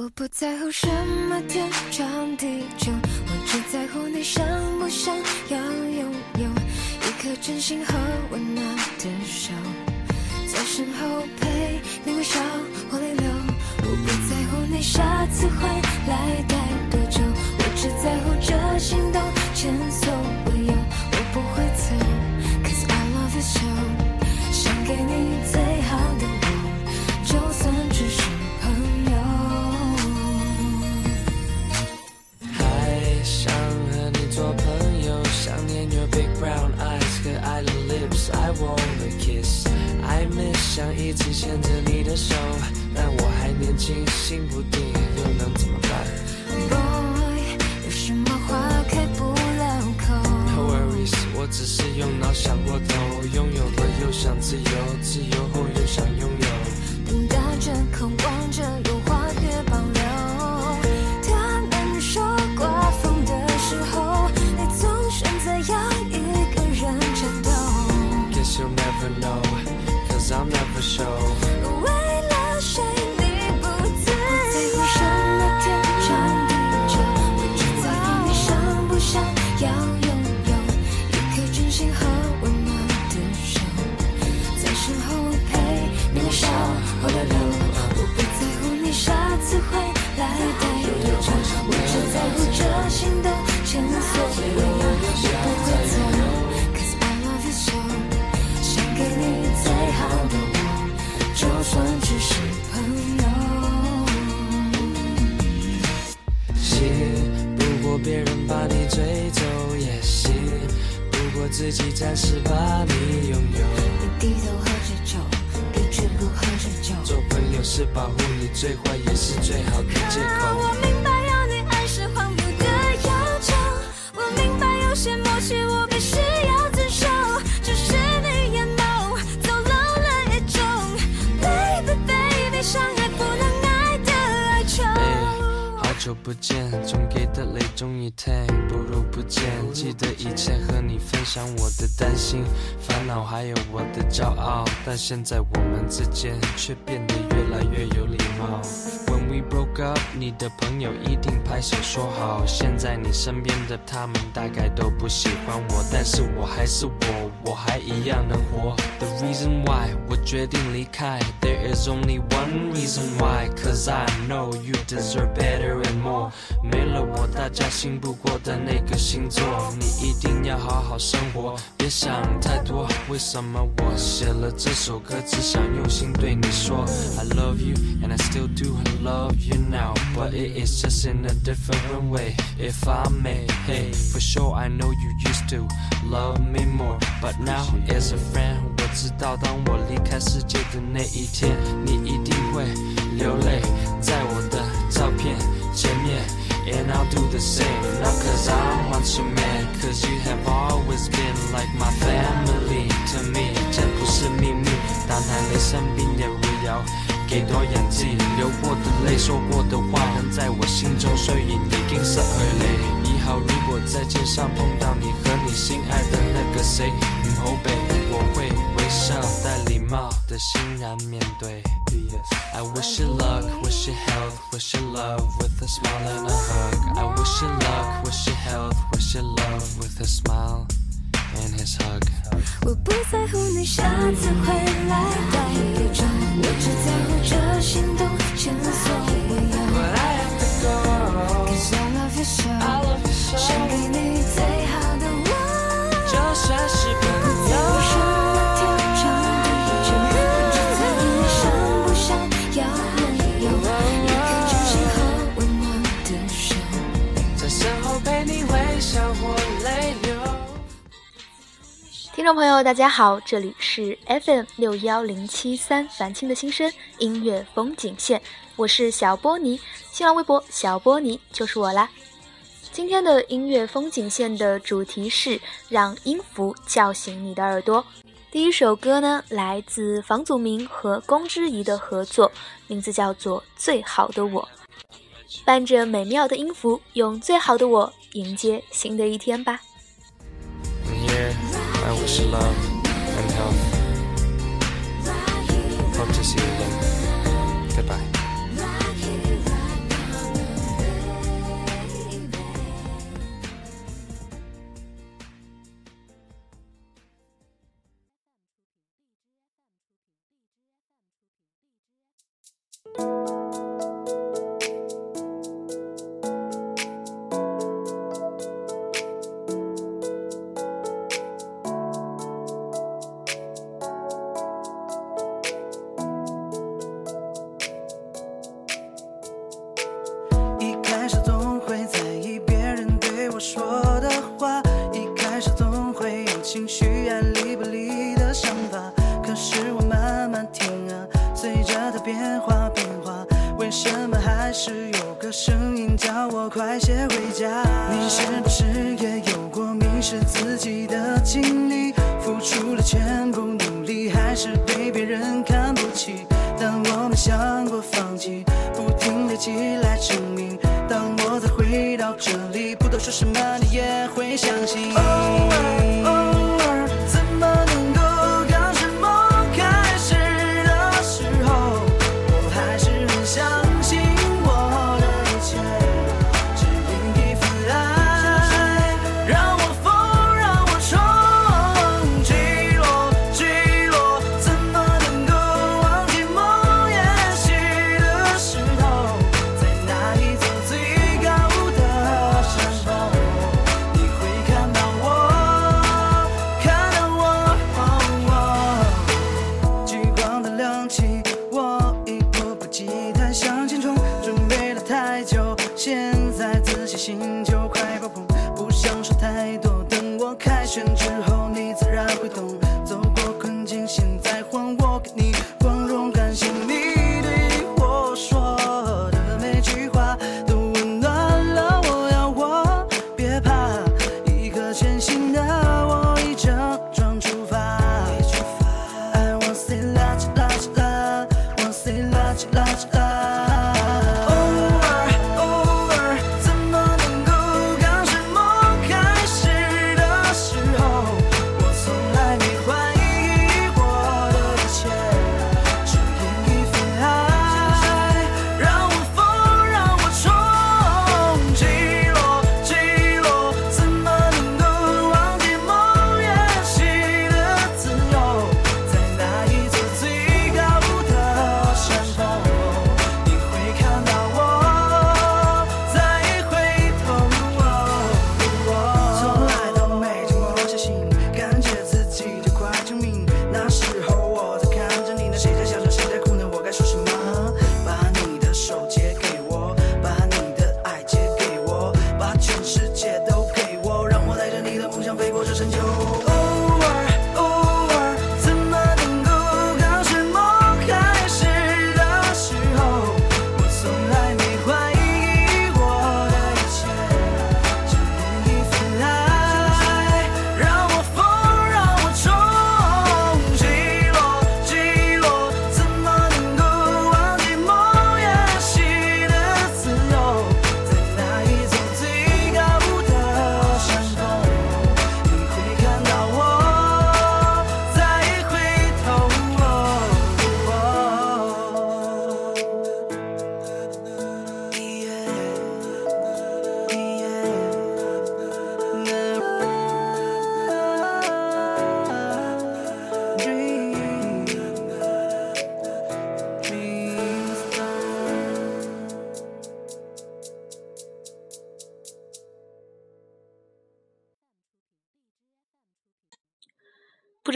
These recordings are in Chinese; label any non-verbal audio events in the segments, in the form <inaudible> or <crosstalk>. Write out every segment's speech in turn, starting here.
我不在乎什么天长地久，我只在乎你想不想要拥有一颗真心和温暖的手，在身后陪你微笑或泪流。我不在乎你下次回来待多久，我只在乎这心动前所未有。我不会走，Cause I love you so，想给你最好的我，就算 brown eyes 可爱的 lips。I wanna kiss。I miss 想一直牵着你的手，但我还年轻，心不定，又能怎么办 Boy，有什么话开不了口？？No worries，我只是用脑想过头，拥有了又想自由，自由后又想拥有。等待着，渴望着，never know, cause I'll never show. 还有我的骄傲，但现在我们之间却变。哥你的朋友一定拍手说好。现在你身边的他们大概都不喜欢我，但是我还是我，我还一样能活。The reason why 我决定离开，There is only one reason why，cause I know you deserve better and more。没了我，大家信不过的那个星座，你一定要好好生活，别想太多。为什么我写了这首歌，只想用心对你说，I love you and I still do love you now，but it is just in a different way. If I may, hey, for sure I know you used to love me more，but now as a friend，我知道当我离开世界的那一天，你一定会流泪在我的照片前面。And I'll do the same, not cause I want you man, cause you have always been like my family to me. 这不是秘密，但还没生病也不 要给多演技，流过的泪，说过的话，仍在我心中碎影，已经失去你。以後如果在街上碰到你和你心愛的那個誰，唔好避，我會微笑帶禮貌的欣然面對。I wish you luck, wish you health, wish you love with a smile and a hug. I wish you luck, wish you health, wish you love with a smile and his hug. 我不在乎你下次回来待多久，我只在乎这心动前所未有。But I have to go. Cause I love you so，I love you so. 想给你最好的我。就算是朋在乎什友。么天长地久，我只在乎你想不想要拥有一颗真心和温暖的手。在身后陪你微笑或泪流。听众朋友，大家好，这里是 FM 六幺零七三凡青的心声音乐风景线，我是小波尼，新浪微博小波尼就是我啦。今天的音乐风景线的主题是让音符叫醒你的耳朵。第一首歌呢，来自房祖名和龚之仪的合作，名字叫做《最好的我》。伴着美妙的音符，用最好的我迎接新的一天吧。Hope to see you again. Goodbye.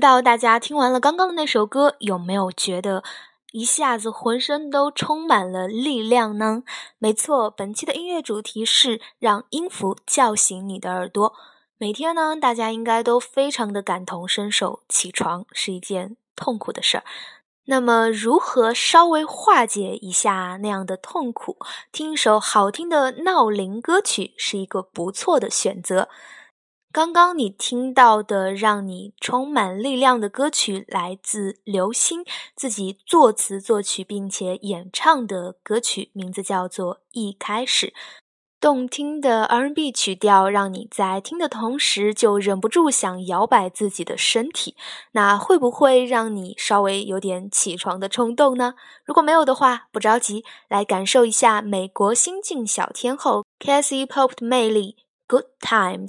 到大家听完了刚刚的那首歌有没有觉得一下子浑身都充满了力量呢？没错本期的音乐主题是让音符叫醒你的耳朵。每天呢大家应该都非常的感同身受起床是一件痛苦的事儿。那么如何稍微化解一下那样的痛苦？听一首好听的闹铃歌曲是一个不错的选择。刚刚你听到的让你充满力量的歌曲，来自刘星自己作词作曲并且演唱的歌曲，名字叫做《一开始》。动听的 R&B 曲调，让你在听的同时就忍不住想摇摆自己的身体。那会不会让你稍微有点起床的冲动呢？如果没有的话，不着急，来感受一下美国新晋小天后 Cassie Pope 的魅力，《Good Times》。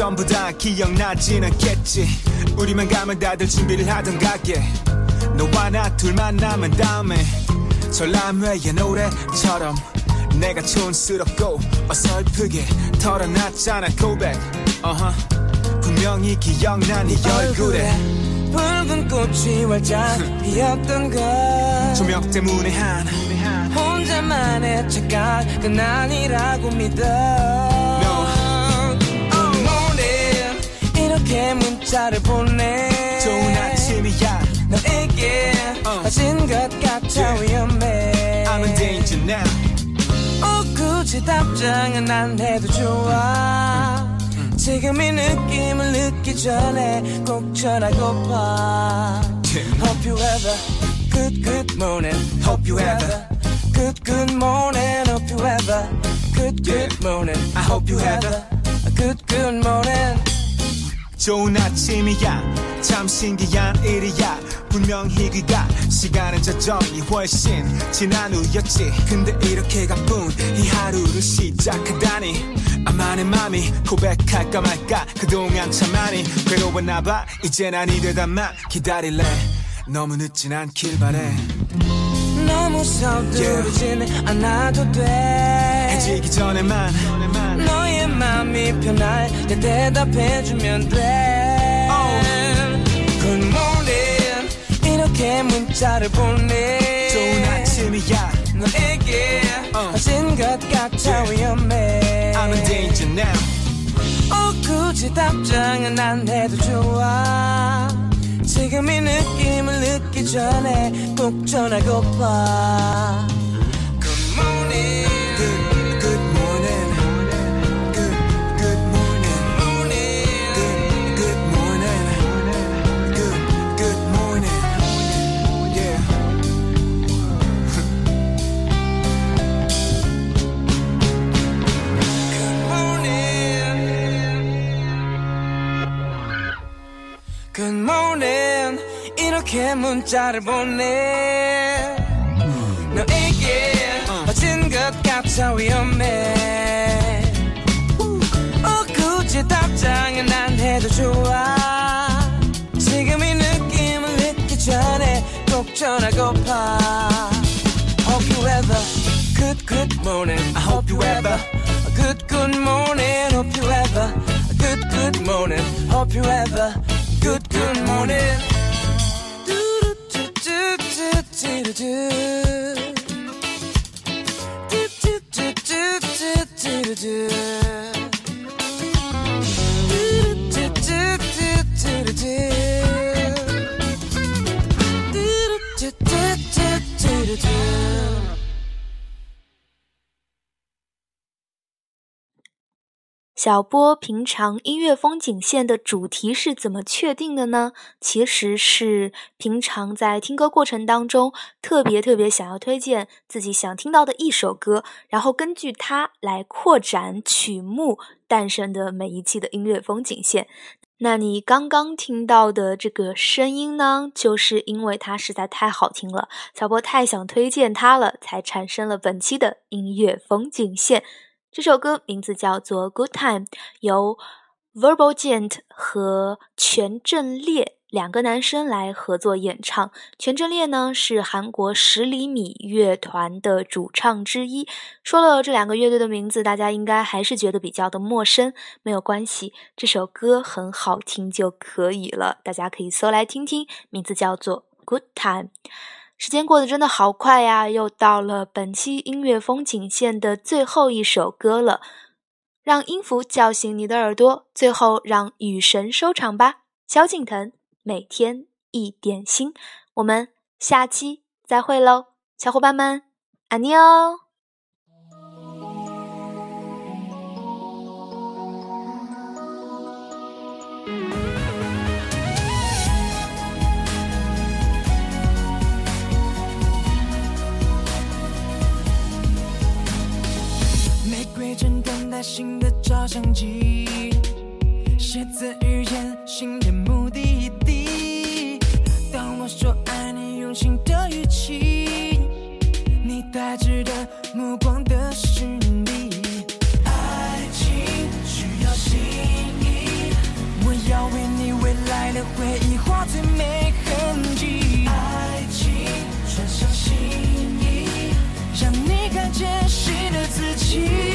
전부 다 기억나진 않겠지. 우리만 가면 다들 준비를 하던 가게. 너와 나 둘만 남은 다음에 전람회의 노래처럼 내가 촌스럽고 어설프게 털어놨잖아 고백. uh-huh. 분명히 기억나 네 얼굴에 붉은 꽃이 활짝 <laughs> 피었던 것 조명 때문에 한 혼자만의 착각은 아니라고 믿어 이렇게 문자를 보내 좋은 아침이야 너에게 어. 빠진 것 같아 Yeah. 위험해 I'm in danger now 어, 굳이 답장은 안 해도 좋아 지금 이 느낌을 느끼 전에 꼭 전하고파 Hope you a good good morning Hope you a good good morning Hope you a good good morning I hope you a good good morning 좋은 아침이야. 참 신기한 일이야. 분명히 그가 시간은 저정이 훨씬 지난 후였지. 근데 이렇게 가뿐 이 하루를 시작하다니. 아마 내 맘이 고백할까 말까 그동안 참 많이 괴로웠나봐. 이제 난 이대다만 기다릴래. 너무 늦진 않길 바래. 너무 서두르진 않아도 돼. 해 지기 전에만 너의 맘이 편할 때 대답해주면 돼. Good morning. 이렇게 문자를 보내. 좋은 아침이야. 너에게 어. 빠진 것 같아 위험해. I'm in danger now. 어, 굳이 답장은 안 해도 좋아. 지금 이 느낌을 늦기 전에 꼭 전하고파 이렇게 문자를 보내 너에게 빠진 것 같아 위험해 어 굳이 답장은 안 해도 좋아 지금 이 느낌을 늦기 전에 꼭 전하고파 Hope you a good good morning I hope you have a good good morning Hope you have a good good morning Hope you a good good morning 小波平常音乐风景线的主题是怎么确定的呢？其实是平常在听歌过程当中，特别特别想要推荐自己想听到的一首歌，然后根据它来扩展曲目诞生的每一期的音乐风景线。那你刚刚听到的这个声音呢，就是因为它实在太好听了，小波太想推荐它了，才产生了本期的音乐风景线。这首歌名字叫做《Good Time》，由 Verbal Gent 和全正烈两个男生来合作演唱。全正烈呢是韩国十厘米乐团的主唱之一。说了这两个乐队的名字，大家应该还是觉得比较的陌生。没有关系，这首歌很好听就可以了，大家可以搜来听听，名字叫做《Good Time》。时间过得真的好快呀，又到了本期音乐风景线的最后一首歌了。让音符叫醒你的耳朵，最后让雨神收场吧。萧敬腾，每天一点心，我们下期再会喽，小伙伴们，安妮哦。玫瑰正等待新的照相机，写字语言新的目的地。当我说爱你，用心的语气，你带着的目光的是你。爱情需要心意，我要为你未来的回忆画最美痕迹。爱情穿上心意，让你看见新的自己。